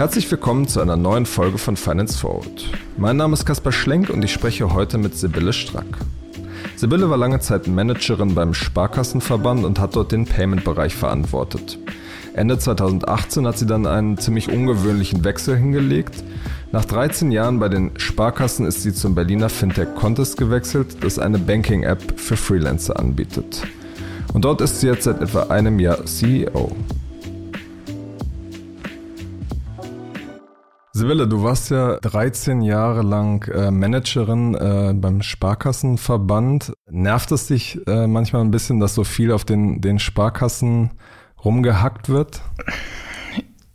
Herzlich willkommen zu einer neuen Folge von Finance Forward. Mein Name ist Kaspar Schlenk und ich spreche heute mit Sibylle Strack. Sibylle war lange Zeit Managerin beim Sparkassenverband und hat dort den Payment-Bereich verantwortet. Ende 2018 hat sie dann einen ziemlich ungewöhnlichen Wechsel hingelegt. Nach 13 Jahren bei den Sparkassen ist sie zum Berliner Fintech Contest gewechselt, das eine Banking-App für Freelancer anbietet. Und dort ist sie jetzt seit etwa einem Jahr CEO. Sibylle, du warst ja 13 Jahre lang äh, Managerin äh, beim Sparkassenverband. Nervt es dich äh, manchmal ein bisschen, dass so viel auf den, den Sparkassen rumgehackt wird?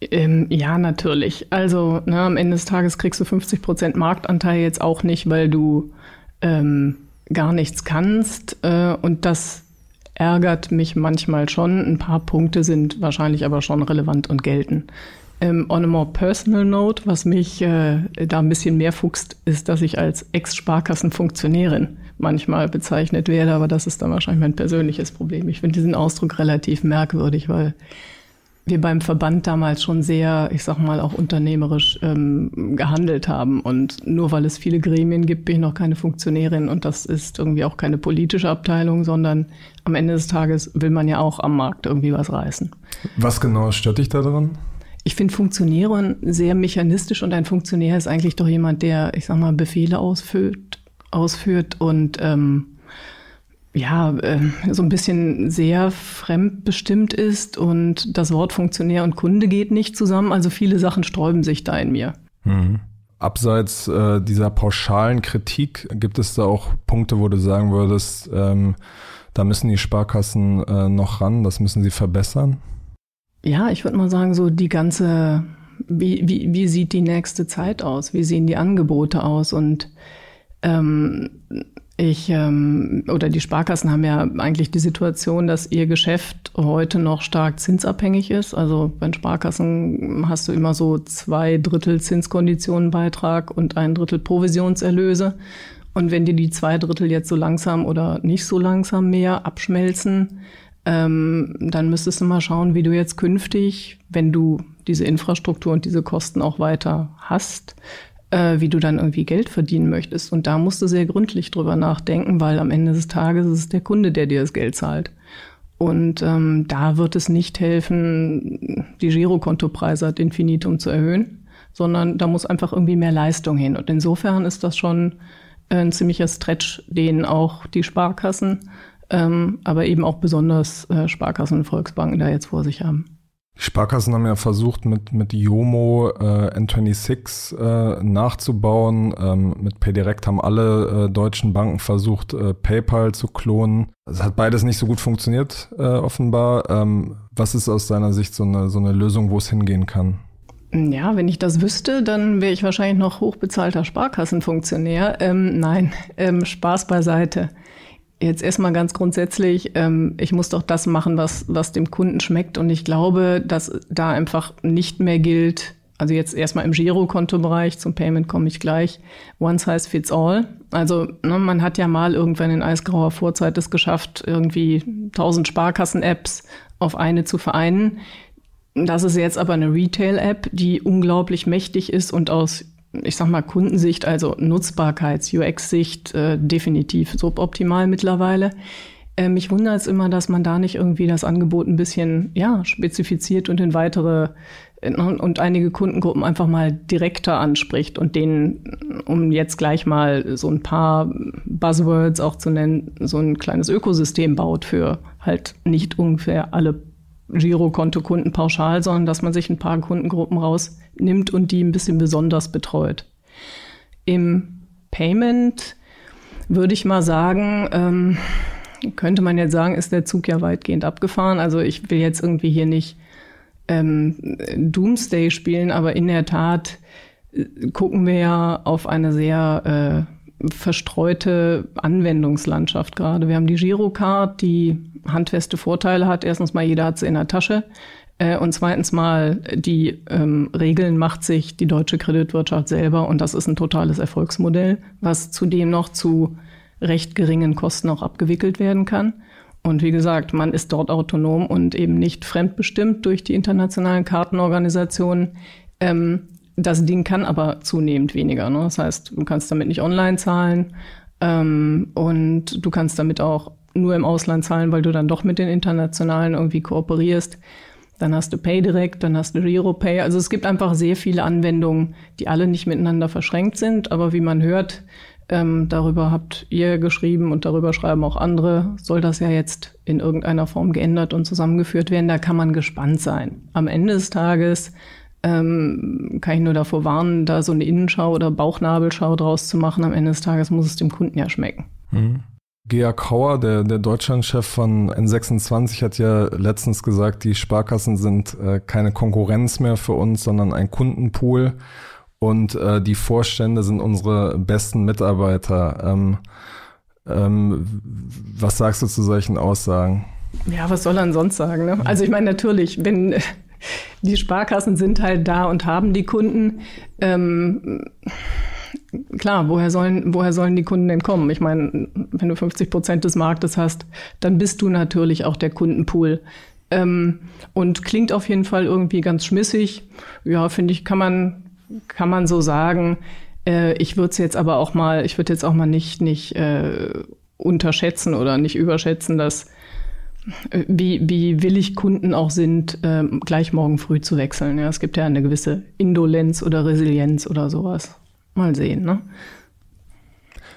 Ähm, ja, natürlich. Also ne, am Ende des Tages kriegst du 50 Prozent Marktanteil jetzt auch nicht, weil du ähm, gar nichts kannst. Äh, und das ärgert mich manchmal schon. Ein paar Punkte sind wahrscheinlich aber schon relevant und gelten. Ähm, on a more personal note, was mich äh, da ein bisschen mehr fuchst, ist, dass ich als Ex-Sparkassenfunktionärin manchmal bezeichnet werde, aber das ist dann wahrscheinlich mein persönliches Problem. Ich finde diesen Ausdruck relativ merkwürdig, weil wir beim Verband damals schon sehr, ich sag mal, auch unternehmerisch ähm, gehandelt haben. Und nur weil es viele Gremien gibt, bin ich noch keine Funktionärin und das ist irgendwie auch keine politische Abteilung, sondern am Ende des Tages will man ja auch am Markt irgendwie was reißen. Was genau stört dich da dran? Ich finde Funktionäre sehr mechanistisch und ein Funktionär ist eigentlich doch jemand, der, ich sag mal, Befehle ausführt, ausführt und ähm, ja, äh, so ein bisschen sehr fremdbestimmt ist und das Wort Funktionär und Kunde geht nicht zusammen. Also viele Sachen sträuben sich da in mir. Mhm. Abseits äh, dieser pauschalen Kritik gibt es da auch Punkte, wo du sagen würdest, ähm, da müssen die Sparkassen äh, noch ran, das müssen sie verbessern? Ja, ich würde mal sagen, so die ganze, wie, wie, wie sieht die nächste Zeit aus? Wie sehen die Angebote aus? Und ähm, ich ähm, oder die Sparkassen haben ja eigentlich die Situation, dass ihr Geschäft heute noch stark zinsabhängig ist. Also bei Sparkassen hast du immer so zwei Drittel Zinskonditionenbeitrag und ein Drittel Provisionserlöse. Und wenn dir die zwei Drittel jetzt so langsam oder nicht so langsam mehr abschmelzen, ähm, dann müsstest du mal schauen, wie du jetzt künftig, wenn du diese Infrastruktur und diese Kosten auch weiter hast, äh, wie du dann irgendwie Geld verdienen möchtest. Und da musst du sehr gründlich drüber nachdenken, weil am Ende des Tages ist es der Kunde, der dir das Geld zahlt. Und ähm, da wird es nicht helfen, die Girokontopreise ad infinitum zu erhöhen, sondern da muss einfach irgendwie mehr Leistung hin. Und insofern ist das schon ein ziemlicher Stretch, den auch die Sparkassen ähm, aber eben auch besonders äh, Sparkassen und Volksbanken da jetzt vor sich haben. Die Sparkassen haben ja versucht, mit, mit Yomo äh, N26 äh, nachzubauen. Ähm, mit PayDirect haben alle äh, deutschen Banken versucht, äh, PayPal zu klonen. Es hat beides nicht so gut funktioniert, äh, offenbar. Ähm, was ist aus deiner Sicht so eine, so eine Lösung, wo es hingehen kann? Ja, wenn ich das wüsste, dann wäre ich wahrscheinlich noch hochbezahlter Sparkassenfunktionär. Ähm, nein, ähm, Spaß beiseite. Jetzt erstmal ganz grundsätzlich, ähm, ich muss doch das machen, was, was dem Kunden schmeckt. Und ich glaube, dass da einfach nicht mehr gilt, also jetzt erstmal im Girokontobereich, zum Payment komme ich gleich, one size fits all. Also ne, man hat ja mal irgendwann in eisgrauer Vorzeit es geschafft, irgendwie 1000 Sparkassen-Apps auf eine zu vereinen. Das ist jetzt aber eine Retail-App, die unglaublich mächtig ist und aus ich sag mal, Kundensicht, also Nutzbarkeits-, UX-Sicht äh, definitiv suboptimal mittlerweile. Äh, mich wundert es immer, dass man da nicht irgendwie das Angebot ein bisschen ja, spezifiziert und in weitere äh, und einige Kundengruppen einfach mal direkter anspricht und denen, um jetzt gleich mal so ein paar Buzzwords auch zu nennen, so ein kleines Ökosystem baut für halt nicht ungefähr alle Girokonto-Kunden pauschal, sondern dass man sich ein paar Kundengruppen rausnimmt und die ein bisschen besonders betreut. Im Payment würde ich mal sagen, ähm, könnte man jetzt sagen, ist der Zug ja weitgehend abgefahren. Also ich will jetzt irgendwie hier nicht ähm, Doomsday spielen, aber in der Tat äh, gucken wir ja auf eine sehr äh, verstreute Anwendungslandschaft gerade. Wir haben die Girocard, die handfeste Vorteile hat. Erstens mal, jeder hat sie in der Tasche. Äh, und zweitens mal, die ähm, Regeln macht sich die deutsche Kreditwirtschaft selber und das ist ein totales Erfolgsmodell, was zudem noch zu recht geringen Kosten auch abgewickelt werden kann. Und wie gesagt, man ist dort autonom und eben nicht fremdbestimmt durch die internationalen Kartenorganisationen. Ähm, das Ding kann aber zunehmend weniger. Ne? Das heißt, du kannst damit nicht online zahlen ähm, und du kannst damit auch nur im Ausland zahlen, weil du dann doch mit den internationalen irgendwie kooperierst. Dann hast du PayDirect, dann hast du GiroPay. Also es gibt einfach sehr viele Anwendungen, die alle nicht miteinander verschränkt sind. Aber wie man hört, ähm, darüber habt ihr geschrieben und darüber schreiben auch andere, soll das ja jetzt in irgendeiner Form geändert und zusammengeführt werden. Da kann man gespannt sein. Am Ende des Tages ähm, kann ich nur davor warnen, da so eine Innenschau oder Bauchnabelschau draus zu machen. Am Ende des Tages muss es dem Kunden ja schmecken. Mhm. Georg Hauer, der, der Deutschlandchef von N26, hat ja letztens gesagt, die Sparkassen sind äh, keine Konkurrenz mehr für uns, sondern ein Kundenpool und äh, die Vorstände sind unsere besten Mitarbeiter. Ähm, ähm, was sagst du zu solchen Aussagen? Ja, was soll er sonst sagen? Ne? Also ich meine natürlich, wenn die Sparkassen sind halt da und haben die Kunden. Ähm, klar, woher sollen, woher sollen die Kunden denn kommen? Ich meine, wenn du 50 Prozent des Marktes hast, dann bist du natürlich auch der Kundenpool. Ähm, und klingt auf jeden Fall irgendwie ganz schmissig. Ja, finde ich, kann man, kann man so sagen. Äh, ich würde es jetzt aber auch mal, ich würde jetzt auch mal nicht, nicht äh, unterschätzen oder nicht überschätzen, dass äh, wie, wie willig Kunden auch sind, äh, gleich morgen früh zu wechseln. Ja, es gibt ja eine gewisse Indolenz oder Resilienz oder sowas. Mal sehen, ne?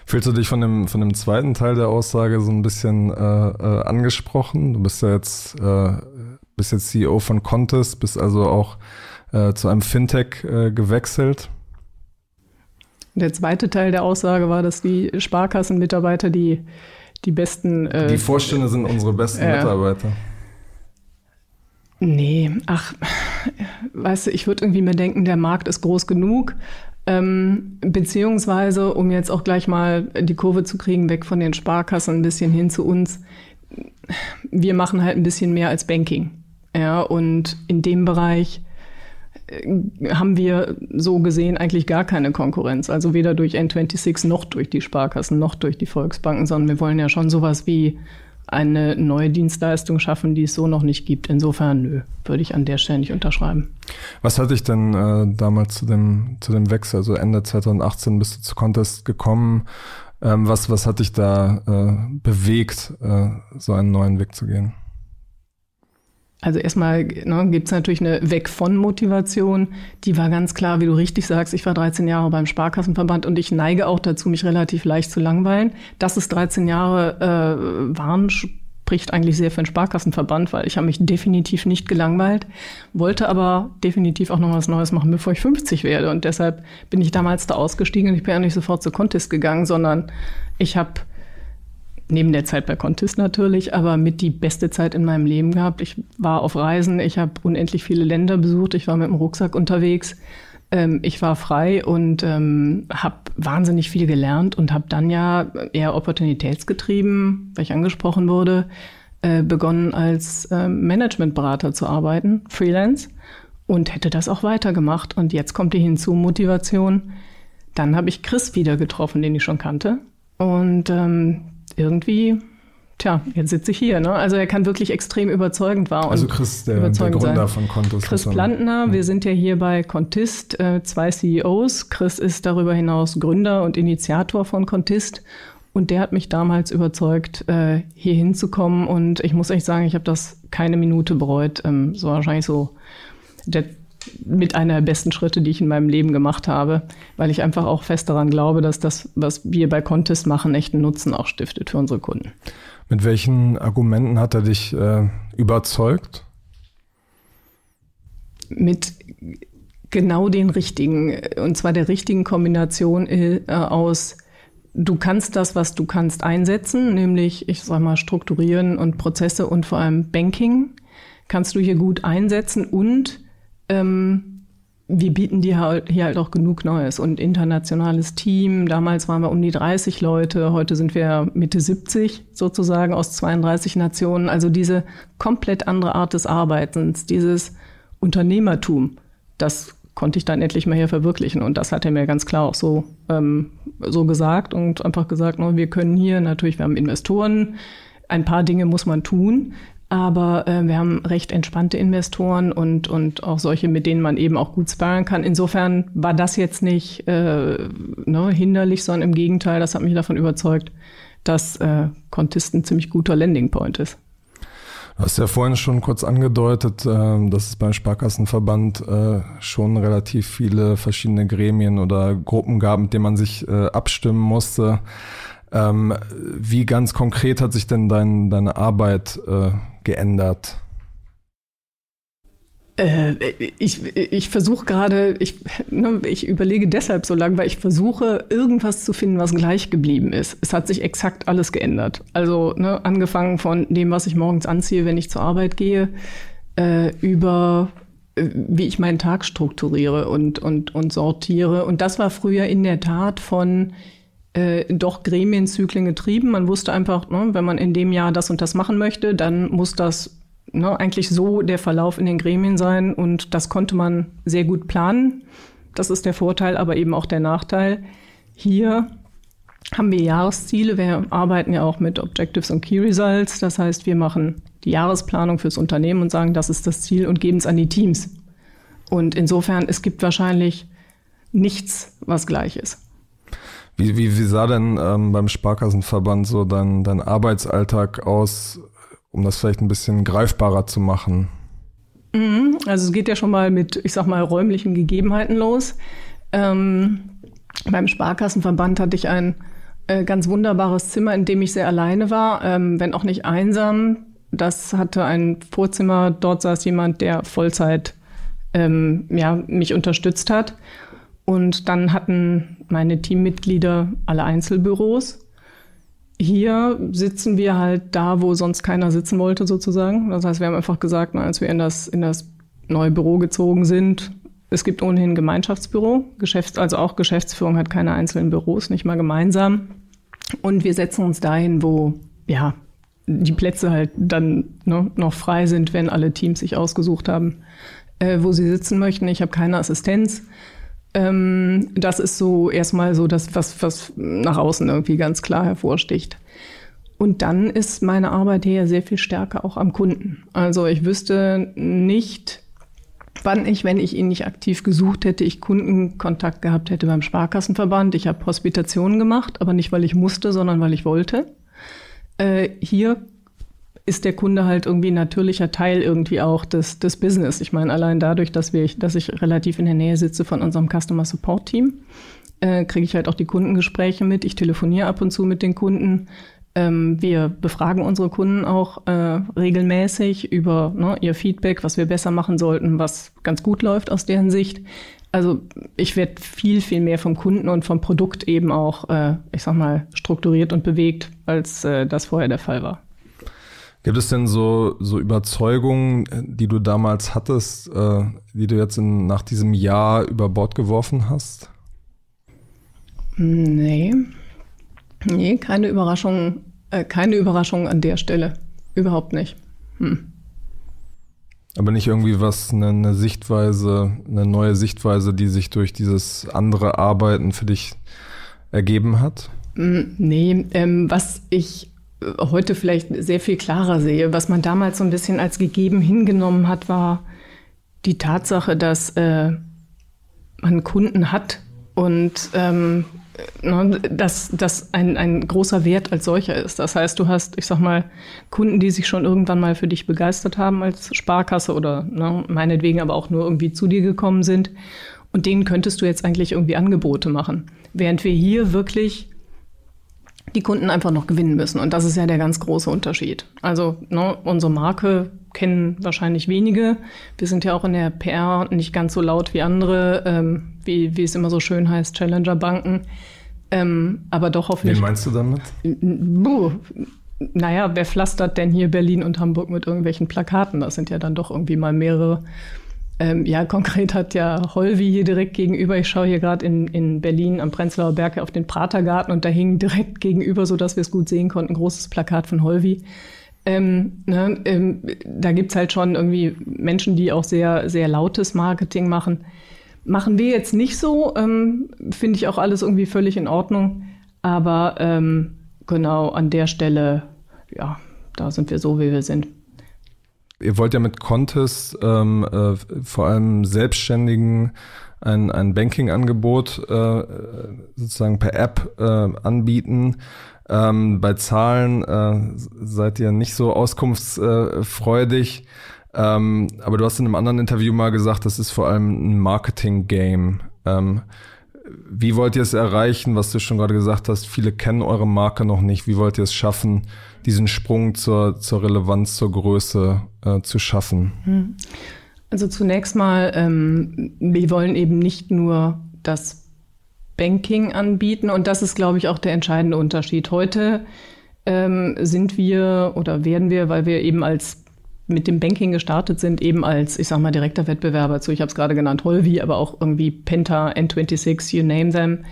Fühlst du dich von dem, von dem zweiten Teil der Aussage so ein bisschen äh, äh, angesprochen? Du bist ja jetzt, äh, bist jetzt CEO von Contest, bist also auch äh, zu einem Fintech äh, gewechselt. Der zweite Teil der Aussage war, dass die Sparkassenmitarbeiter die, die besten. Äh, die Vorstände sind unsere besten Mitarbeiter. Nee, ach, weißt du, ich würde irgendwie mir denken, der Markt ist groß genug. Ähm, beziehungsweise, um jetzt auch gleich mal die Kurve zu kriegen, weg von den Sparkassen ein bisschen hin zu uns. Wir machen halt ein bisschen mehr als Banking. Ja, und in dem Bereich äh, haben wir so gesehen eigentlich gar keine Konkurrenz. Also weder durch N26 noch durch die Sparkassen noch durch die Volksbanken, sondern wir wollen ja schon sowas wie eine neue Dienstleistung schaffen, die es so noch nicht gibt. Insofern, nö, würde ich an der Stelle nicht unterschreiben. Was hatte ich denn äh, damals zu dem, zu dem Wechsel? Also Ende 2018 bist du zu Contest gekommen. Ähm, was, was hat dich da äh, bewegt, äh, so einen neuen Weg zu gehen? Also erstmal ne, gibt es natürlich eine Weg von Motivation. Die war ganz klar, wie du richtig sagst. Ich war 13 Jahre beim Sparkassenverband und ich neige auch dazu, mich relativ leicht zu langweilen. Dass es 13 Jahre äh, waren, spricht eigentlich sehr für den Sparkassenverband, weil ich habe mich definitiv nicht gelangweilt, wollte aber definitiv auch noch was Neues machen, bevor ich 50 werde. Und deshalb bin ich damals da ausgestiegen und ich bin ja nicht sofort zu Contest gegangen, sondern ich habe neben der Zeit bei Contest natürlich, aber mit die beste Zeit in meinem Leben gehabt. Ich war auf Reisen, ich habe unendlich viele Länder besucht, ich war mit dem Rucksack unterwegs, ähm, ich war frei und ähm, habe wahnsinnig viel gelernt und habe dann ja eher opportunitätsgetrieben, weil ich angesprochen wurde, äh, begonnen als äh, Managementberater zu arbeiten, Freelance und hätte das auch weitergemacht. Und jetzt kommt die hinzu Motivation. Dann habe ich Chris wieder getroffen, den ich schon kannte. Und ähm, irgendwie, tja, jetzt sitze ich hier. Ne? Also er kann wirklich extrem überzeugend war. Also Chris, der, der Gründer sein. von Contist. Chris Plantner, ja. wir sind ja hier bei Contist, äh, zwei CEOs. Chris ist darüber hinaus Gründer und Initiator von Contist. Und der hat mich damals überzeugt, äh, hier hinzukommen. Und ich muss echt sagen, ich habe das keine Minute bereut. Ähm, so wahrscheinlich so der mit einer der besten Schritte, die ich in meinem Leben gemacht habe, weil ich einfach auch fest daran glaube, dass das, was wir bei Contest machen, echten Nutzen auch stiftet für unsere Kunden. Mit welchen Argumenten hat er dich äh, überzeugt? Mit genau den richtigen, und zwar der richtigen Kombination äh, aus du kannst das, was du kannst, einsetzen, nämlich, ich sag mal, strukturieren und Prozesse und vor allem Banking kannst du hier gut einsetzen und ähm, wir bieten dir halt, hier halt auch genug Neues und internationales Team. Damals waren wir um die 30 Leute, heute sind wir Mitte 70 sozusagen aus 32 Nationen. Also diese komplett andere Art des Arbeitens, dieses Unternehmertum, das konnte ich dann endlich mal hier verwirklichen. Und das hat er mir ganz klar auch so, ähm, so gesagt und einfach gesagt, no, wir können hier natürlich, wir haben Investoren, ein paar Dinge muss man tun, Aber äh, wir haben recht entspannte Investoren und, und auch solche, mit denen man eben auch gut sparen kann. Insofern war das jetzt nicht äh, ne, hinderlich, sondern im Gegenteil, das hat mich davon überzeugt, dass äh, Contist ein ziemlich guter Landing Point ist. Du hast ja vorhin schon kurz angedeutet, äh, dass es beim Sparkassenverband äh, schon relativ viele verschiedene Gremien oder Gruppen gab, mit denen man sich äh, abstimmen musste. Ähm, wie ganz konkret hat sich denn dein, deine Arbeit äh, geändert? Äh, ich ich versuche gerade, ich, ne, ich überlege deshalb so lange, weil ich versuche, irgendwas zu finden, was gleich geblieben ist. Es hat sich exakt alles geändert. Also ne, angefangen von dem, was ich morgens anziehe, wenn ich zur Arbeit gehe, äh, über äh, wie ich meinen Tag strukturiere und, und, und sortiere. Und das war früher in der Tat von äh, doch Gremienzyklen getrieben. Man wusste einfach, ne, wenn man in dem Jahr das und das machen möchte, dann muss das ne, eigentlich so der Verlauf in den Gremien sein. Und das konnte man sehr gut planen. Das ist der Vorteil, aber eben auch der Nachteil. Hier haben wir Jahresziele. Wir arbeiten ja auch mit Objectives und Key Results. Das heißt, wir machen die Jahresplanung fürs Unternehmen und sagen, das ist das Ziel und geben es an die Teams. Und insofern, es gibt wahrscheinlich nichts, was gleich ist. Wie, wie, wie sah denn ähm, beim Sparkassenverband so dein, dein Arbeitsalltag aus, um das vielleicht ein bisschen greifbarer zu machen? Mhm, also es geht ja schon mal mit, ich sag mal, räumlichen Gegebenheiten los. Ähm, beim Sparkassenverband hatte ich ein äh, ganz wunderbares Zimmer, in dem ich sehr alleine war, ähm, wenn auch nicht einsam. Das hatte ein Vorzimmer, dort saß jemand, der Vollzeit ähm, ja, mich unterstützt hat. Und dann hatten meine Teammitglieder alle Einzelbüros. Hier sitzen wir halt da, wo sonst keiner sitzen wollte, sozusagen. Das heißt, wir haben einfach gesagt, als wir in das, in das neue Büro gezogen sind, es gibt ohnehin ein Gemeinschaftsbüro. Geschäfts-, also auch Geschäftsführung hat keine einzelnen Büros, nicht mal gemeinsam. Und wir setzen uns dahin, wo, ja, die Plätze halt dann ne, noch frei sind, wenn alle Teams sich ausgesucht haben, äh, wo sie sitzen möchten. Ich habe keine Assistenz. Ähm, das ist so erstmal so das, was, was nach außen irgendwie ganz klar hervorsticht. Und dann ist meine Arbeit hier sehr viel stärker auch am Kunden. Also ich wüsste nicht, wann ich, wenn ich ihn nicht aktiv gesucht hätte, ich Kundenkontakt gehabt hätte beim Sparkassenverband. Ich habe Hospitationen gemacht, aber nicht, weil ich musste, sondern weil ich wollte. Äh, hier ist der Kunde halt irgendwie ein natürlicher Teil irgendwie auch des, des Business. Ich meine, allein dadurch, dass, wir, dass ich relativ in der Nähe sitze von unserem Customer Support Team, äh, kriege ich halt auch die Kundengespräche mit. Ich telefoniere ab und zu mit den Kunden. Ähm, wir befragen unsere Kunden auch äh, regelmäßig über ne, ihr Feedback, was wir besser machen sollten, was ganz gut läuft aus deren Sicht. Also ich werde viel, viel mehr vom Kunden und vom Produkt eben auch, äh, ich sag mal, strukturiert und bewegt, als äh, das vorher der Fall war. Gibt es denn so, so Überzeugungen, die du damals hattest, äh, die du jetzt in, nach diesem Jahr über Bord geworfen hast? Nee. Nee, keine Überraschung, äh, keine Überraschung an der Stelle. Überhaupt nicht. Hm. Aber nicht irgendwie was, eine, eine, Sichtweise, eine neue Sichtweise, die sich durch dieses andere Arbeiten für dich ergeben hat? Hm, nee, ähm, was ich heute vielleicht sehr viel klarer sehe. Was man damals so ein bisschen als gegeben hingenommen hat, war die Tatsache, dass äh, man Kunden hat und ähm, ne, dass das ein, ein großer Wert als solcher ist. Das heißt, du hast, ich sag mal, Kunden, die sich schon irgendwann mal für dich begeistert haben als Sparkasse oder ne, meinetwegen aber auch nur irgendwie zu dir gekommen sind. Und denen könntest du jetzt eigentlich irgendwie Angebote machen. Während wir hier wirklich die Kunden einfach noch gewinnen müssen. Und das ist ja der ganz große Unterschied. Also ne, unsere Marke kennen wahrscheinlich wenige. Wir sind ja auch in der PR nicht ganz so laut wie andere, ähm, wie, wie es immer so schön heißt, Challenger-Banken. Ähm, aber doch hoffentlich. Wen meinst du damit? Buh. Naja, wer pflastert denn hier Berlin und Hamburg mit irgendwelchen Plakaten? Das sind ja dann doch irgendwie mal mehrere ähm, ja, konkret hat ja Holvi hier direkt gegenüber, ich schaue hier gerade in, in Berlin am Prenzlauer Berg auf den Pratergarten und da hing direkt gegenüber, so dass wir es gut sehen konnten, ein großes Plakat von Holvi. Ähm, ne, ähm, da gibt's halt schon irgendwie Menschen, die auch sehr, sehr lautes Marketing machen. Machen wir jetzt nicht so, ähm, finde ich auch alles irgendwie völlig in Ordnung. Aber ähm, genau an der Stelle, ja, da sind wir so, wie wir sind. Ihr wollt ja mit Contest ähm, äh, vor allem Selbstständigen ein, ein Banking-Angebot äh, sozusagen per App äh, anbieten. Ähm, bei Zahlen äh, seid ihr nicht so auskunftsfreudig. Ähm, aber du hast in einem anderen Interview mal gesagt, das ist vor allem ein Marketing-Game. Ähm, wie wollt ihr es erreichen, was du schon gerade gesagt hast? Viele kennen eure Marke noch nicht. Wie wollt ihr es schaffen, diesen Sprung zur, zur Relevanz, zur Größe äh, zu schaffen? Hm. Also zunächst mal, ähm, wir wollen eben nicht nur das Banking anbieten und das ist, glaube ich, auch der entscheidende Unterschied. Heute ähm, sind wir oder werden wir, weil wir eben als mit dem Banking gestartet sind, eben als, ich sag mal, direkter Wettbewerber zu, ich habe es gerade genannt, Holvi, aber auch irgendwie Penta, N26, you name them,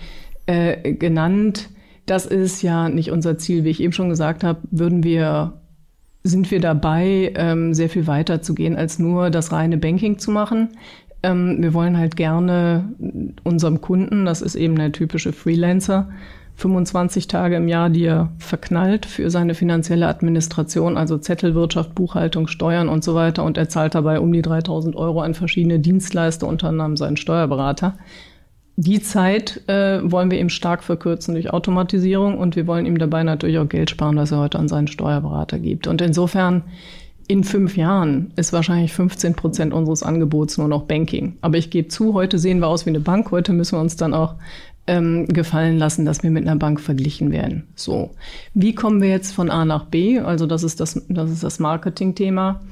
äh, genannt. Das ist ja nicht unser Ziel. Wie ich eben schon gesagt habe, würden wir, sind wir dabei, ähm, sehr viel weiter zu gehen, als nur das reine Banking zu machen. Ähm, wir wollen halt gerne unserem Kunden, das ist eben der typische Freelancer, 25 Tage im Jahr, die er verknallt für seine finanzielle Administration, also Zettelwirtschaft, Buchhaltung, Steuern und so weiter. Und er zahlt dabei um die 3000 Euro an verschiedene Dienstleister, unter anderem seinen Steuerberater. Die Zeit äh, wollen wir ihm stark verkürzen durch Automatisierung und wir wollen ihm dabei natürlich auch Geld sparen, was er heute an seinen Steuerberater gibt. Und insofern in fünf Jahren ist wahrscheinlich 15 Prozent unseres Angebots nur noch Banking. Aber ich gebe zu, heute sehen wir aus wie eine Bank. Heute müssen wir uns dann auch ähm, gefallen lassen, dass wir mit einer Bank verglichen werden. So, wie kommen wir jetzt von A nach B? Also das ist das, das ist das Marketing-Thema.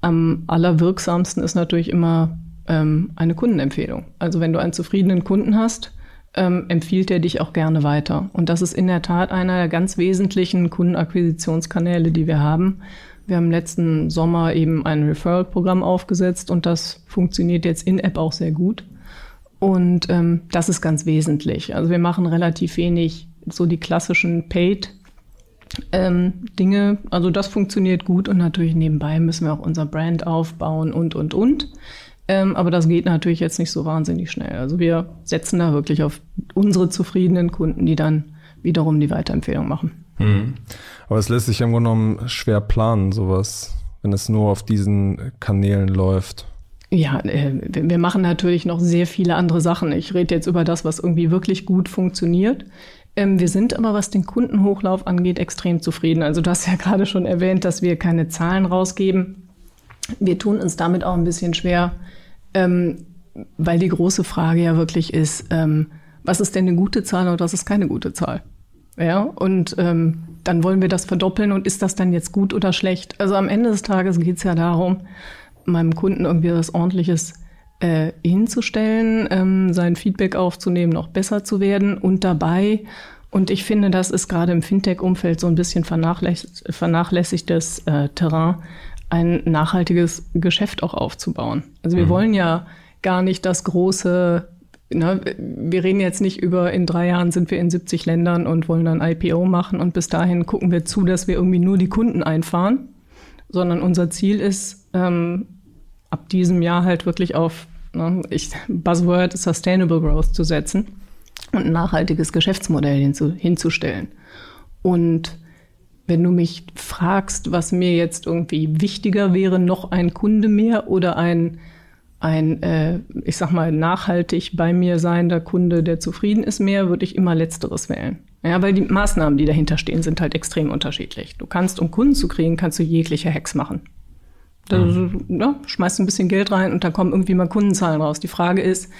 Am allerwirksamsten ist natürlich immer ähm, eine Kundenempfehlung. Also wenn du einen zufriedenen Kunden hast, ähm, empfiehlt er dich auch gerne weiter. Und das ist in der Tat einer der ganz wesentlichen Kundenakquisitionskanäle, die wir haben. Wir haben letzten Sommer eben ein Referral-Programm aufgesetzt und das funktioniert jetzt in App auch sehr gut. Und ähm, das ist ganz wesentlich. Also wir machen relativ wenig so die klassischen Paid ähm, Dinge. Also das funktioniert gut und natürlich nebenbei müssen wir auch unser Brand aufbauen und, und, und. Ähm, aber das geht natürlich jetzt nicht so wahnsinnig schnell. Also wir setzen da wirklich auf unsere zufriedenen Kunden, die dann wiederum die Weiterempfehlung machen. Hm. Aber es lässt sich im Grunde genommen schwer planen, sowas, wenn es nur auf diesen Kanälen läuft. Ja, äh, wir machen natürlich noch sehr viele andere Sachen. Ich rede jetzt über das, was irgendwie wirklich gut funktioniert. Ähm, wir sind aber, was den Kundenhochlauf angeht, extrem zufrieden. Also du hast ja gerade schon erwähnt, dass wir keine Zahlen rausgeben. Wir tun uns damit auch ein bisschen schwer, ähm, weil die große Frage ja wirklich ist, ähm, was ist denn eine gute Zahl und was ist keine gute Zahl? Ja, und dann wollen wir das verdoppeln und ist das dann jetzt gut oder schlecht? Also am Ende des Tages geht es ja darum, meinem Kunden irgendwie was Ordentliches äh, hinzustellen, ähm, sein Feedback aufzunehmen, noch besser zu werden und dabei, und ich finde, das ist gerade im Fintech-Umfeld so ein bisschen vernachlässigt, vernachlässigtes äh, Terrain, ein nachhaltiges Geschäft auch aufzubauen. Also wir mhm. wollen ja gar nicht das große na, ne, wir reden jetzt nicht über, in drei Jahren sind wir in 70 Ländern und wollen dann IPO machen und bis dahin gucken wir zu, dass wir irgendwie nur die Kunden einfahren, sondern unser Ziel ist, ähm, ab diesem Jahr halt wirklich auf ne, ich, Buzzword Sustainable Growth zu setzen und ein nachhaltiges Geschäftsmodell hinzu, hinzustellen. Und wenn du mich fragst, was mir jetzt irgendwie wichtiger wäre, noch ein Kunde mehr oder ein, ein äh, ich sag mal, nachhaltig bei mir seiender Kunde, der zufrieden ist, mehr, würde ich immer Letzteres wählen. Ja, weil die Maßnahmen, die dahinter stehen, sind halt extrem unterschiedlich. Du kannst, um Kunden zu kriegen, kannst du jegliche Hacks machen. Da mhm. ja, schmeißt ein bisschen Geld rein und da kommen irgendwie mal Kundenzahlen raus. Die Frage ist,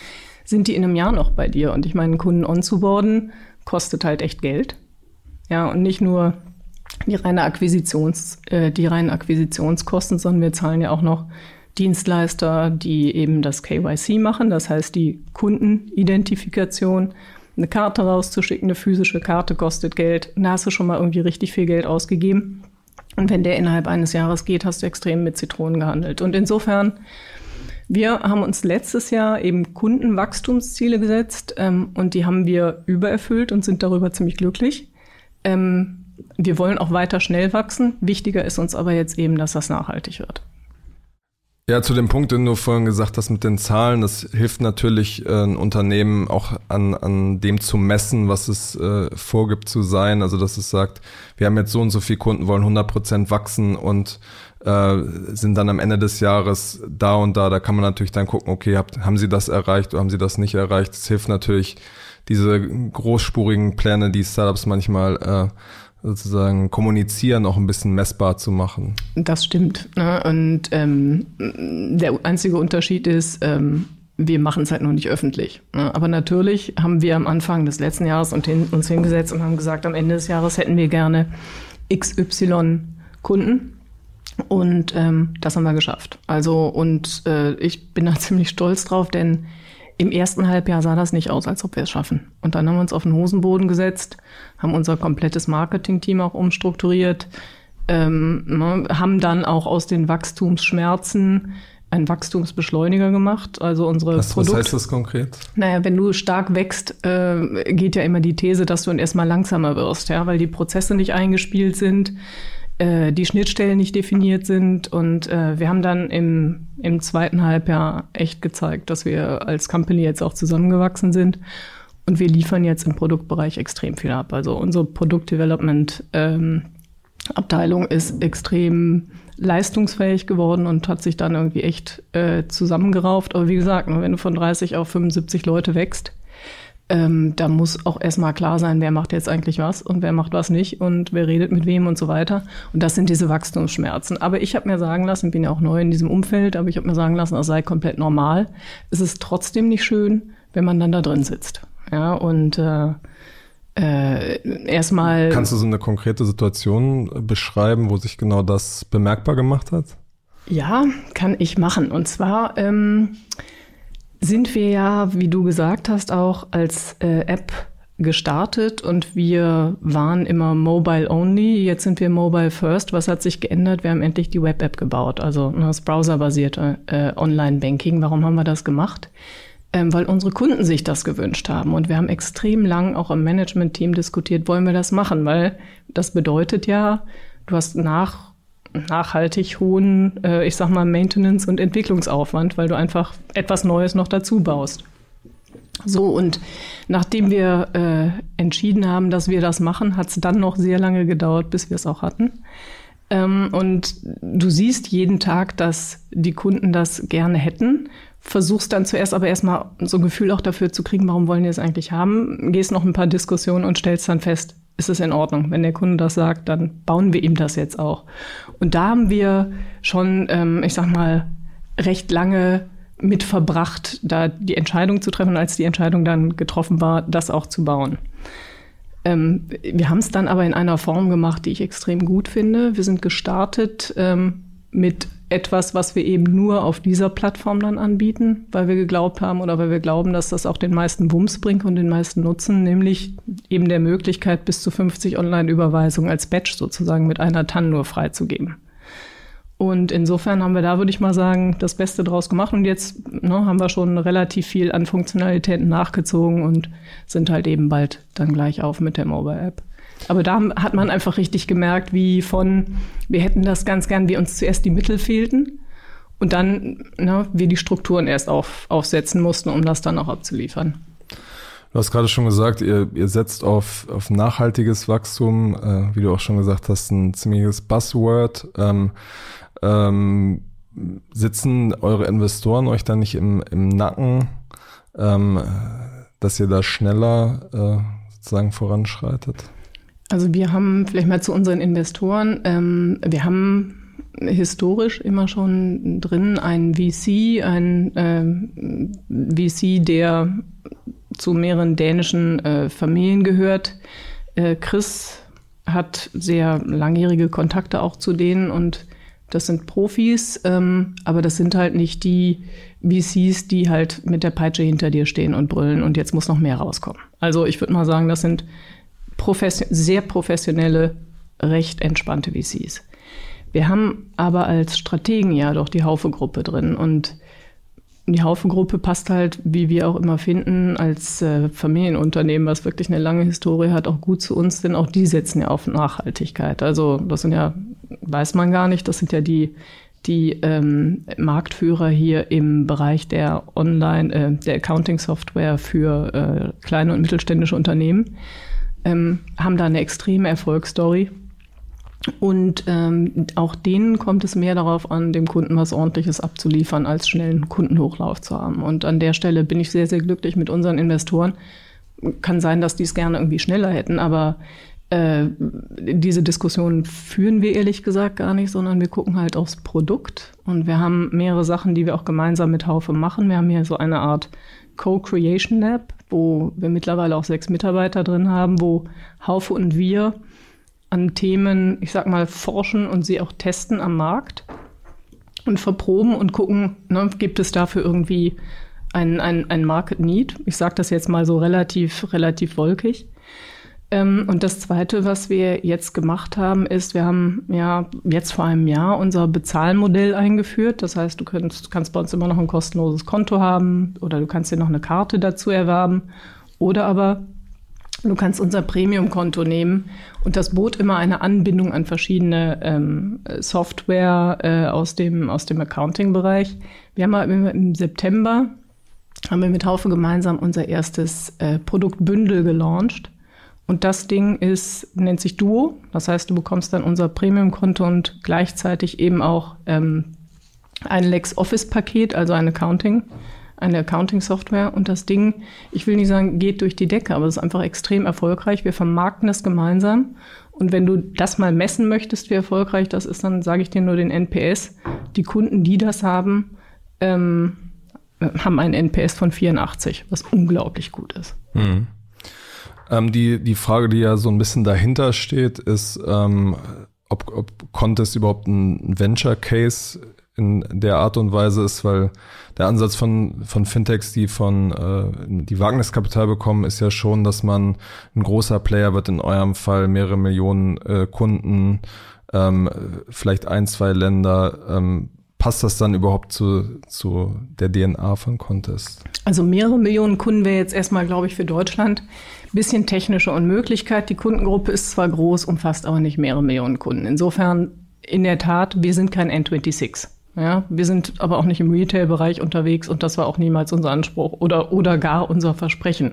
sind die in einem Jahr noch bei dir? Und ich meine, Kunden onzuboarden kostet halt echt Geld. Ja, und nicht nur die reine Akquisitions, äh, die reinen Akquisitionskosten, sondern wir zahlen ja auch noch Dienstleister, die eben das KYC machen, das heißt die Kundenidentifikation. Eine Karte rauszuschicken, eine physische Karte kostet Geld. Da hast du schon mal irgendwie richtig viel Geld ausgegeben. Und wenn der innerhalb eines Jahres geht, hast du extrem mit Zitronen gehandelt. Und insofern, wir haben uns letztes Jahr eben Kundenwachstumsziele gesetzt ähm, und die haben wir übererfüllt und sind darüber ziemlich glücklich. Ähm, wir wollen auch weiter schnell wachsen. Wichtiger ist uns aber jetzt eben, dass das nachhaltig wird. Ja, zu dem Punkt, den du vorhin gesagt hast mit den Zahlen, das hilft natürlich äh, ein Unternehmen auch an, an dem zu messen, was es äh, vorgibt zu sein. Also dass es sagt, wir haben jetzt so und so viele Kunden, wollen 100 Prozent wachsen und äh, sind dann am Ende des Jahres da und da. Da kann man natürlich dann gucken, okay, habt, haben sie das erreicht oder haben sie das nicht erreicht? Es hilft natürlich, diese großspurigen Pläne, die Startups manchmal äh, sozusagen kommunizieren, auch ein bisschen messbar zu machen. Das stimmt. Ne? Und ähm, der einzige Unterschied ist, ähm, wir machen es halt noch nicht öffentlich. Ne? Aber natürlich haben wir am Anfang des letzten Jahres uns hingesetzt und haben gesagt, am Ende des Jahres hätten wir gerne XY Kunden. Und ähm, das haben wir geschafft. Also, und äh, ich bin da ziemlich stolz drauf, denn im ersten Halbjahr sah das nicht aus, als ob wir es schaffen. Und dann haben wir uns auf den Hosenboden gesetzt, haben unser komplettes Marketing-Team auch umstrukturiert, ähm, ne, haben dann auch aus den Wachstumsschmerzen einen Wachstumsbeschleuniger gemacht. Also unsere was, Produkt, was heißt das konkret? Naja, wenn du stark wächst, äh, geht ja immer die These, dass du erstmal langsamer wirst, ja, weil die Prozesse nicht eingespielt sind äh, die Schnittstellen nicht definiert sind. Und äh, wir haben dann im, im zweiten Halbjahr echt gezeigt, dass wir als Company jetzt auch zusammengewachsen sind. Und wir liefern jetzt im Produktbereich extrem viel ab. Also unsere Produktdevelopment ähm, Abteilung ist extrem leistungsfähig geworden und hat sich dann irgendwie echt äh, zusammengerauft. Aber wie gesagt, wenn du von 30 auf 75 Leute wächst, ähm, da muss auch erstmal klar sein, wer macht jetzt eigentlich was und wer macht was nicht und wer redet mit wem und so weiter. Und das sind diese Wachstumsschmerzen. Aber ich habe mir sagen lassen, bin ja auch neu in diesem Umfeld, aber ich habe mir sagen lassen, das sei komplett normal. Es ist trotzdem nicht schön, wenn man dann da drin sitzt. Ja, und äh, äh, erstmal. Kannst du so eine konkrete Situation beschreiben, wo sich genau das bemerkbar gemacht hat? Ja, kann ich machen. Und zwar ähm, sind wir ja, wie du gesagt hast, auch als äh, App gestartet und wir waren immer mobile only. Jetzt sind wir mobile first. Was hat sich geändert? Wir haben endlich die Web-App gebaut, also ne, das browserbasierte äh, Online-Banking. Warum haben wir das gemacht? Ähm, weil unsere Kunden sich das gewünscht haben. Und wir haben extrem lang auch im Management-Team diskutiert, wollen wir das machen? Weil das bedeutet ja, du hast nach nachhaltig hohen, äh, ich sag mal, Maintenance- und Entwicklungsaufwand, weil du einfach etwas Neues noch dazu baust. So, und nachdem wir äh, entschieden haben, dass wir das machen, hat es dann noch sehr lange gedauert, bis wir es auch hatten. Ähm, und du siehst jeden Tag, dass die Kunden das gerne hätten. Versuchst dann zuerst aber erstmal so ein Gefühl auch dafür zu kriegen, warum wollen die es eigentlich haben. Gehst noch ein paar Diskussionen und stellst dann fest, ist es in Ordnung. Wenn der Kunde das sagt, dann bauen wir ihm das jetzt auch. Und da haben wir schon, ähm, ich sag mal, recht lange mit verbracht, da die Entscheidung zu treffen, als die Entscheidung dann getroffen war, das auch zu bauen. Ähm, wir haben es dann aber in einer Form gemacht, die ich extrem gut finde. Wir sind gestartet ähm, mit etwas, was wir eben nur auf dieser Plattform dann anbieten, weil wir geglaubt haben oder weil wir glauben, dass das auch den meisten Wumms bringt und den meisten Nutzen, nämlich eben der Möglichkeit, bis zu 50 Online-Überweisungen als Batch sozusagen mit einer TAN nur freizugeben. Und insofern haben wir da, würde ich mal sagen, das Beste draus gemacht. Und jetzt ne, haben wir schon relativ viel an Funktionalitäten nachgezogen und sind halt eben bald dann gleich auf mit der Mobile App. Aber da hat man einfach richtig gemerkt, wie von, wir hätten das ganz gern, wie uns zuerst die Mittel fehlten und dann ne, wir die Strukturen erst auf, aufsetzen mussten, um das dann auch abzuliefern. Du hast gerade schon gesagt, ihr, ihr setzt auf, auf nachhaltiges Wachstum, äh, wie du auch schon gesagt hast, ein ziemliches Buzzword. Ähm, ähm, sitzen eure Investoren euch da nicht im, im Nacken, ähm, dass ihr da schneller äh, sozusagen voranschreitet? Also wir haben vielleicht mal zu unseren Investoren, ähm, wir haben historisch immer schon drin einen VC, ein äh, VC, der zu mehreren dänischen äh, Familien gehört. Äh, Chris hat sehr langjährige Kontakte auch zu denen und das sind Profis, ähm, aber das sind halt nicht die VCs, die halt mit der Peitsche hinter dir stehen und brüllen und jetzt muss noch mehr rauskommen. Also ich würde mal sagen, das sind profession sehr professionelle, recht entspannte VCs. Wir haben aber als Strategen ja doch die Haufe-Gruppe drin und die Haufe-Gruppe passt halt, wie wir auch immer finden, als äh, Familienunternehmen, was wirklich eine lange Historie hat, auch gut zu uns, denn auch die setzen ja auf Nachhaltigkeit. Also das sind ja, weiß man gar nicht, das sind ja die, die ähm, Marktführer hier im Bereich der Online, äh, der Accounting-Software für äh, kleine und mittelständische Unternehmen ähm, haben da eine extreme Erfolgsstory. Und ähm, auch denen kommt es mehr darauf an, dem Kunden was Ordentliches abzuliefern, als schnellen Kundenhochlauf zu haben. Und an der Stelle bin ich sehr, sehr glücklich mit unseren Investoren. Kann sein, dass die es gerne irgendwie schneller hätten, aber äh, diese Diskussion führen wir ehrlich gesagt gar nicht, sondern wir gucken halt aufs Produkt. Und wir haben mehrere Sachen, die wir auch gemeinsam mit Haufe machen. Wir haben hier so eine Art Co-Creation Lab, wo wir mittlerweile auch sechs Mitarbeiter drin haben, wo Haufe und wir an Themen, ich sag mal, forschen und sie auch testen am Markt und verproben und gucken, ne, gibt es dafür irgendwie ein, ein, ein Market Need? Ich sage das jetzt mal so relativ, relativ wolkig. Ähm, und das Zweite, was wir jetzt gemacht haben, ist, wir haben ja jetzt vor einem Jahr unser Bezahlmodell eingeführt. Das heißt, du kannst, kannst bei uns immer noch ein kostenloses Konto haben oder du kannst dir noch eine Karte dazu erwerben. Oder aber Du kannst unser Premium-Konto nehmen und das bot immer eine Anbindung an verschiedene ähm, Software äh, aus dem, aus dem Accounting-Bereich. Wir haben im September haben wir mit Haufe gemeinsam unser erstes äh, Produktbündel gelauncht. Und das Ding ist, nennt sich Duo. Das heißt, du bekommst dann unser Premium-Konto und gleichzeitig eben auch ähm, ein LexOffice-Paket, also ein Accounting eine Accounting-Software und das Ding, ich will nicht sagen, geht durch die Decke, aber es ist einfach extrem erfolgreich. Wir vermarkten das gemeinsam. Und wenn du das mal messen möchtest, wie erfolgreich das ist, dann sage ich dir nur den NPS. Die Kunden, die das haben, ähm, haben einen NPS von 84, was unglaublich gut ist. Mhm. Ähm, die, die Frage, die ja so ein bisschen dahinter steht, ist, ähm, ob, ob Contest überhaupt ein Venture Case in der Art und Weise ist, weil der Ansatz von, von Fintechs, die von äh, die Wagniskapital bekommen, ist ja schon, dass man ein großer Player wird, in eurem Fall mehrere Millionen äh, Kunden, ähm, vielleicht ein, zwei Länder. Ähm, passt das dann überhaupt zu, zu der DNA von Contest? Also mehrere Millionen Kunden wäre jetzt erstmal, glaube ich, für Deutschland bisschen technische Unmöglichkeit. Die Kundengruppe ist zwar groß, umfasst aber nicht mehrere Millionen Kunden. Insofern in der Tat, wir sind kein N26. Ja, wir sind aber auch nicht im Retail-Bereich unterwegs und das war auch niemals unser Anspruch oder, oder gar unser Versprechen.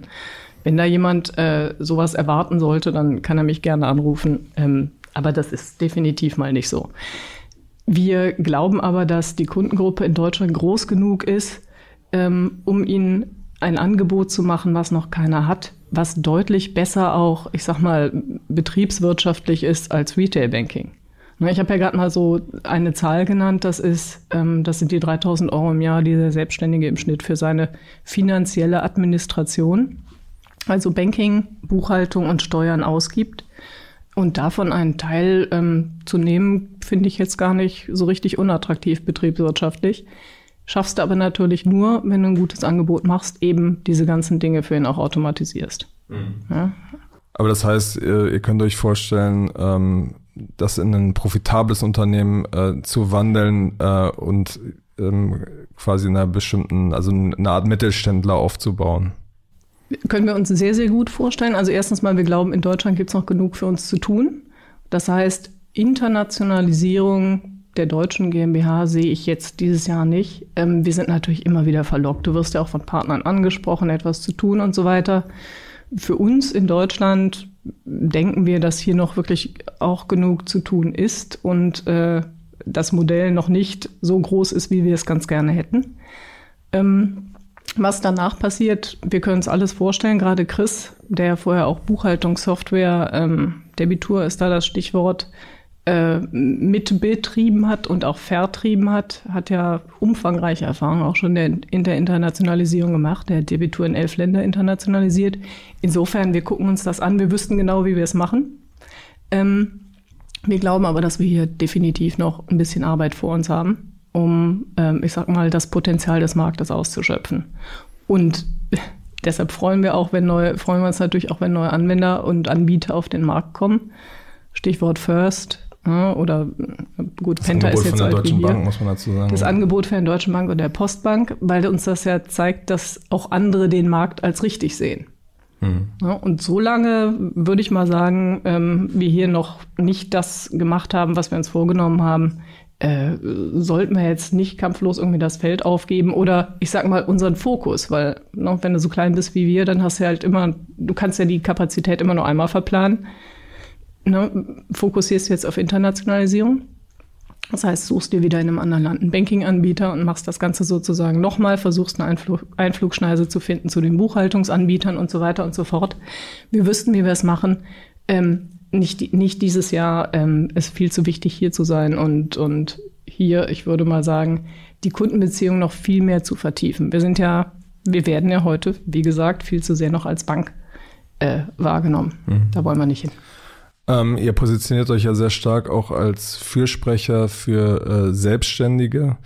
Wenn da jemand äh, sowas erwarten sollte, dann kann er mich gerne anrufen. Ähm, aber das ist definitiv mal nicht so. Wir glauben aber, dass die Kundengruppe in Deutschland groß genug ist, ähm, um ihnen ein Angebot zu machen, was noch keiner hat, was deutlich besser auch, ich sag mal, betriebswirtschaftlich ist als Retail Banking. Ich habe ja gerade mal so eine Zahl genannt, das ist, ähm, das sind die 3000 Euro im Jahr, die der Selbstständige im Schnitt für seine finanzielle Administration, also Banking, Buchhaltung und Steuern ausgibt. Und davon einen Teil ähm, zu nehmen, finde ich jetzt gar nicht so richtig unattraktiv betriebswirtschaftlich. Schaffst du aber natürlich nur, wenn du ein gutes Angebot machst, eben diese ganzen Dinge für ihn auch automatisierst. Mhm. Ja? Aber das heißt, ihr, ihr könnt euch vorstellen, ähm, das in ein profitables Unternehmen äh, zu wandeln äh, und ähm, quasi in einer bestimmten, also eine Art Mittelständler aufzubauen. Können wir uns sehr, sehr gut vorstellen. Also erstens mal, wir glauben, in Deutschland gibt es noch genug für uns zu tun. Das heißt, Internationalisierung der deutschen GmbH sehe ich jetzt dieses Jahr nicht. Ähm, wir sind natürlich immer wieder verlockt. Du wirst ja auch von Partnern angesprochen, etwas zu tun und so weiter. Für uns in Deutschland denken wir, dass hier noch wirklich auch genug zu tun ist und äh, das Modell noch nicht so groß ist, wie wir es ganz gerne hätten. Ähm, was danach passiert, wir können uns alles vorstellen. Gerade Chris, der vorher auch Buchhaltungssoftware, ähm, Debitur ist da das Stichwort, äh, mitbetrieben hat und auch vertrieben hat, hat ja umfangreiche Erfahrungen auch schon in der Internationalisierung gemacht. Der hat Debitur in elf Länder internationalisiert. Insofern, wir gucken uns das an. Wir wüssten genau, wie wir es machen. Ähm, wir glauben aber, dass wir hier definitiv noch ein bisschen Arbeit vor uns haben, um, ähm, ich sag mal, das Potenzial des Marktes auszuschöpfen. Und deshalb freuen wir auch, wenn neue, freuen wir uns natürlich auch, wenn neue Anwender und Anbieter auf den Markt kommen. Stichwort First, oder gut, das Penta Angebot ist jetzt von der Deutschen Bank, muss man dazu sagen. Das Angebot für den Deutschen Bank und der Postbank, weil uns das ja zeigt, dass auch andere den Markt als richtig sehen. Mhm. Ja, und solange würde ich mal sagen, ähm, wir hier noch nicht das gemacht haben, was wir uns vorgenommen haben, äh, sollten wir jetzt nicht kampflos irgendwie das Feld aufgeben oder ich sag mal unseren Fokus, weil ne, wenn du so klein bist wie wir, dann hast du halt immer, du kannst ja die Kapazität immer nur einmal verplanen ne, fokussierst du jetzt auf Internationalisierung. Das heißt, suchst dir wieder in einem anderen Land einen Banking-Anbieter und machst das Ganze sozusagen nochmal, versuchst eine Einflug Einflugschneise zu finden zu den Buchhaltungsanbietern und so weiter und so fort. Wir wüssten, wie wir es machen. Ähm, nicht, nicht dieses Jahr ähm, ist viel zu wichtig, hier zu sein und, und hier, ich würde mal sagen, die Kundenbeziehung noch viel mehr zu vertiefen. Wir sind ja, wir werden ja heute, wie gesagt, viel zu sehr noch als Bank äh, wahrgenommen. Mhm. Da wollen wir nicht hin. Ähm, ihr positioniert euch ja sehr stark auch als Fürsprecher für äh, Selbstständige.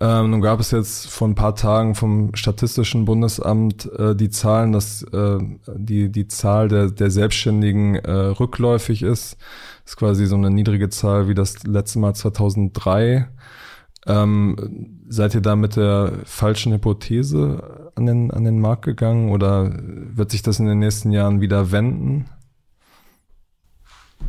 Ähm, nun gab es jetzt vor ein paar Tagen vom Statistischen Bundesamt äh, die Zahlen, dass äh, die, die Zahl der, der Selbstständigen äh, rückläufig ist. Das ist quasi so eine niedrige Zahl wie das letzte Mal 2003. Ähm, seid ihr da mit der falschen Hypothese an den, an den Markt gegangen oder wird sich das in den nächsten Jahren wieder wenden?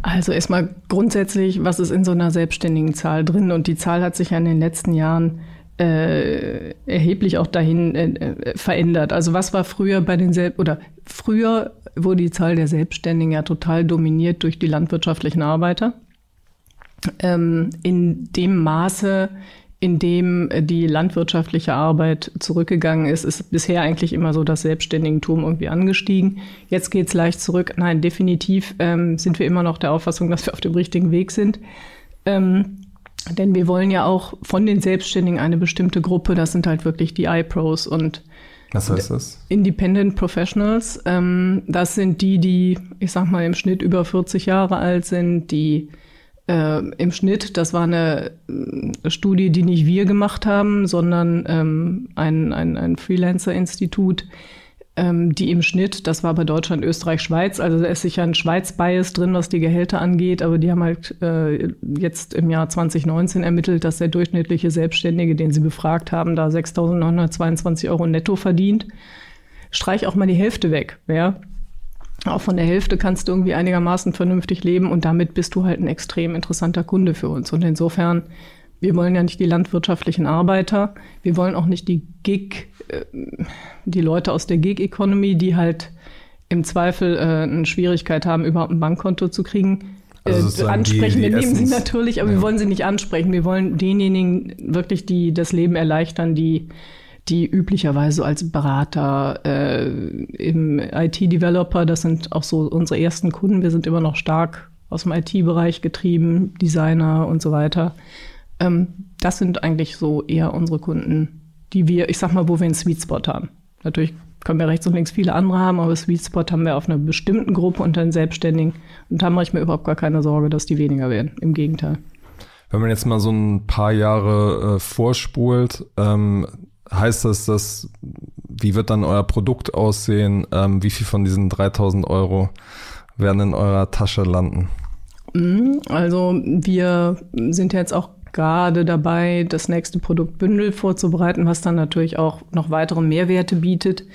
Also erstmal grundsätzlich, was ist in so einer selbstständigen Zahl drin? Und die Zahl hat sich ja in den letzten Jahren äh, erheblich auch dahin äh, äh verändert. Also was war früher bei den Sel oder früher wurde die Zahl der Selbstständigen ja total dominiert durch die landwirtschaftlichen Arbeiter. Ähm, in dem Maße, in dem die landwirtschaftliche Arbeit zurückgegangen ist, ist bisher eigentlich immer so das Selbstständigentum irgendwie angestiegen. Jetzt geht es leicht zurück. Nein, definitiv ähm, sind wir immer noch der Auffassung, dass wir auf dem richtigen Weg sind. Ähm, denn wir wollen ja auch von den Selbstständigen eine bestimmte Gruppe, das sind halt wirklich die iPros und was heißt das? Independent Professionals. Ähm, das sind die, die, ich sag mal, im Schnitt über 40 Jahre alt sind, die äh, im Schnitt, das war eine äh, Studie, die nicht wir gemacht haben, sondern ähm, ein, ein, ein Freelancer-Institut, ähm, die im Schnitt, das war bei Deutschland, Österreich, Schweiz, also da ist sicher ein Schweiz-Bias drin, was die Gehälter angeht, aber die haben halt äh, jetzt im Jahr 2019 ermittelt, dass der durchschnittliche Selbstständige, den sie befragt haben, da 6.922 Euro netto verdient. Streich auch mal die Hälfte weg, ja. Auch von der Hälfte kannst du irgendwie einigermaßen vernünftig leben und damit bist du halt ein extrem interessanter Kunde für uns. Und insofern, wir wollen ja nicht die landwirtschaftlichen Arbeiter, wir wollen auch nicht die Gig, äh, die Leute aus der Gig-Economy, die halt im Zweifel äh, eine Schwierigkeit haben, überhaupt ein Bankkonto zu kriegen. Also äh, ansprechen, wir nehmen sie natürlich, aber ja. wir wollen sie nicht ansprechen. Wir wollen denjenigen wirklich, die das Leben erleichtern, die die üblicherweise als Berater äh, im IT-Developer, das sind auch so unsere ersten Kunden. Wir sind immer noch stark aus dem IT-Bereich getrieben, Designer und so weiter. Ähm, das sind eigentlich so eher unsere Kunden, die wir, ich sag mal, wo wir einen Sweet Spot haben. Natürlich können wir rechts und links viele andere haben, aber Sweet Spot haben wir auf einer bestimmten Gruppe unter den Selbstständigen und da mache ich mir überhaupt gar keine Sorge, dass die weniger werden. Im Gegenteil. Wenn man jetzt mal so ein paar Jahre äh, vorspult, ähm, heißt das, dass, wie wird dann euer Produkt aussehen? Ähm, wie viel von diesen 3000 Euro werden in eurer Tasche landen? Mhm, also wir sind jetzt auch gerade dabei, das nächste Produktbündel vorzubereiten, was dann natürlich auch noch weitere Mehrwerte bietet.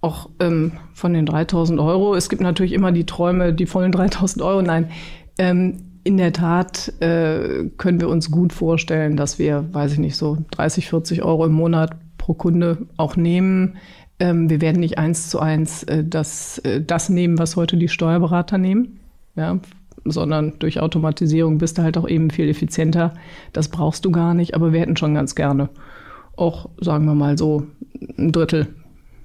Auch ähm, von den 3000 Euro. Es gibt natürlich immer die Träume, die vollen 3000 Euro. Nein, ähm, in der Tat äh, können wir uns gut vorstellen, dass wir, weiß ich nicht, so 30, 40 Euro im Monat pro Kunde auch nehmen. Ähm, wir werden nicht eins zu eins äh, das, äh, das nehmen, was heute die Steuerberater nehmen, ja, sondern durch Automatisierung bist du halt auch eben viel effizienter. Das brauchst du gar nicht, aber wir hätten schon ganz gerne auch, sagen wir mal so, ein Drittel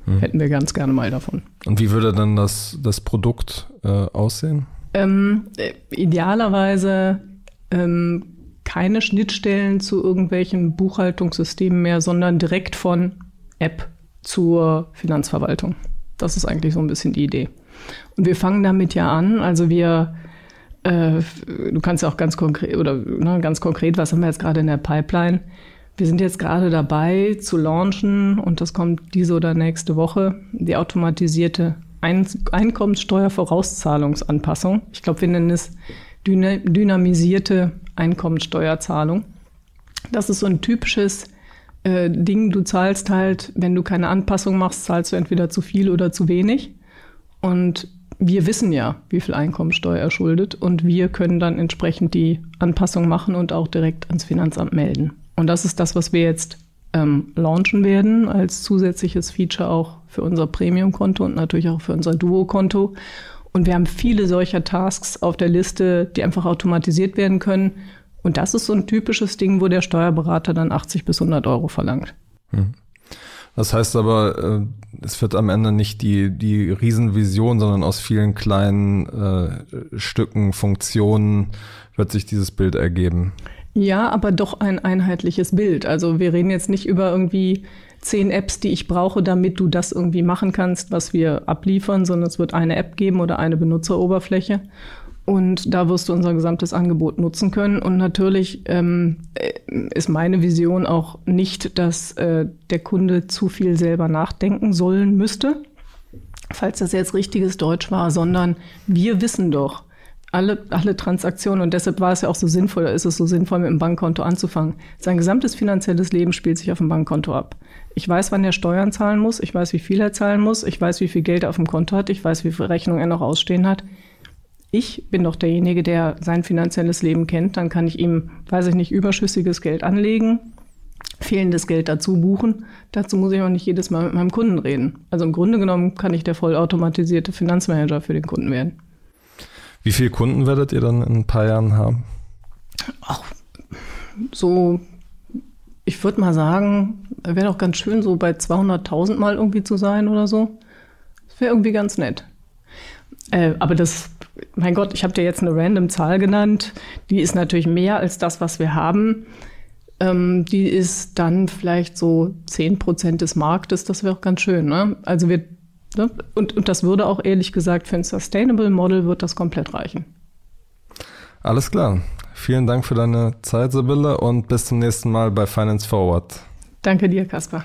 hm. hätten wir ganz gerne mal davon. Und wie würde dann das, das Produkt äh, aussehen? Ähm, äh, idealerweise ähm, keine Schnittstellen zu irgendwelchen Buchhaltungssystemen mehr, sondern direkt von App zur Finanzverwaltung. Das ist eigentlich so ein bisschen die Idee. Und wir fangen damit ja an. Also wir, äh, du kannst ja auch ganz konkret oder ne, ganz konkret, was haben wir jetzt gerade in der Pipeline? Wir sind jetzt gerade dabei zu launchen und das kommt diese oder nächste Woche, die automatisierte Ein Einkommenssteuervorauszahlungsanpassung. Ich glaube, wir nennen es dynamisierte Einkommensteuerzahlung. Das ist so ein typisches äh, Ding. Du zahlst halt, wenn du keine Anpassung machst, zahlst du entweder zu viel oder zu wenig. Und wir wissen ja, wie viel Einkommensteuer er schuldet und wir können dann entsprechend die Anpassung machen und auch direkt ans Finanzamt melden. Und das ist das, was wir jetzt ähm, launchen werden als zusätzliches Feature auch für unser Premium-Konto und natürlich auch für unser Duo-Konto. Und wir haben viele solcher Tasks auf der Liste, die einfach automatisiert werden können. Und das ist so ein typisches Ding, wo der Steuerberater dann 80 bis 100 Euro verlangt. Hm. Das heißt aber, äh, es wird am Ende nicht die, die Riesenvision, sondern aus vielen kleinen äh, Stücken, Funktionen wird sich dieses Bild ergeben. Ja, aber doch ein einheitliches Bild. Also wir reden jetzt nicht über irgendwie zehn Apps, die ich brauche, damit du das irgendwie machen kannst, was wir abliefern, sondern es wird eine App geben oder eine Benutzeroberfläche. Und da wirst du unser gesamtes Angebot nutzen können. Und natürlich ähm, äh, ist meine Vision auch nicht, dass äh, der Kunde zu viel selber nachdenken sollen müsste, falls das jetzt richtiges Deutsch war, sondern wir wissen doch, alle, alle Transaktionen und deshalb war es ja auch so sinnvoll, ist es so sinnvoll, mit dem Bankkonto anzufangen. Sein gesamtes finanzielles Leben spielt sich auf dem Bankkonto ab. Ich weiß, wann er Steuern zahlen muss, ich weiß, wie viel er zahlen muss, ich weiß, wie viel Geld er auf dem Konto hat, ich weiß, wie viel Rechnung er noch ausstehen hat. Ich bin doch derjenige, der sein finanzielles Leben kennt, dann kann ich ihm, weiß ich nicht, überschüssiges Geld anlegen, fehlendes Geld dazu buchen. Dazu muss ich auch nicht jedes Mal mit meinem Kunden reden. Also im Grunde genommen kann ich der vollautomatisierte Finanzmanager für den Kunden werden. Wie viele Kunden werdet ihr dann in ein paar Jahren haben? Ach, so, ich würde mal sagen, wäre doch ganz schön, so bei 200.000 mal irgendwie zu sein oder so. Das wäre irgendwie ganz nett. Äh, aber das, mein Gott, ich habe dir jetzt eine random Zahl genannt. Die ist natürlich mehr als das, was wir haben. Ähm, die ist dann vielleicht so 10 Prozent des Marktes. Das wäre auch ganz schön. Ne? Also wir Ne? Und, und das würde auch ehrlich gesagt für ein Sustainable Model wird das komplett reichen. Alles klar. Vielen Dank für deine Zeit, Sibylle, und bis zum nächsten Mal bei Finance Forward. Danke dir, Kaspar.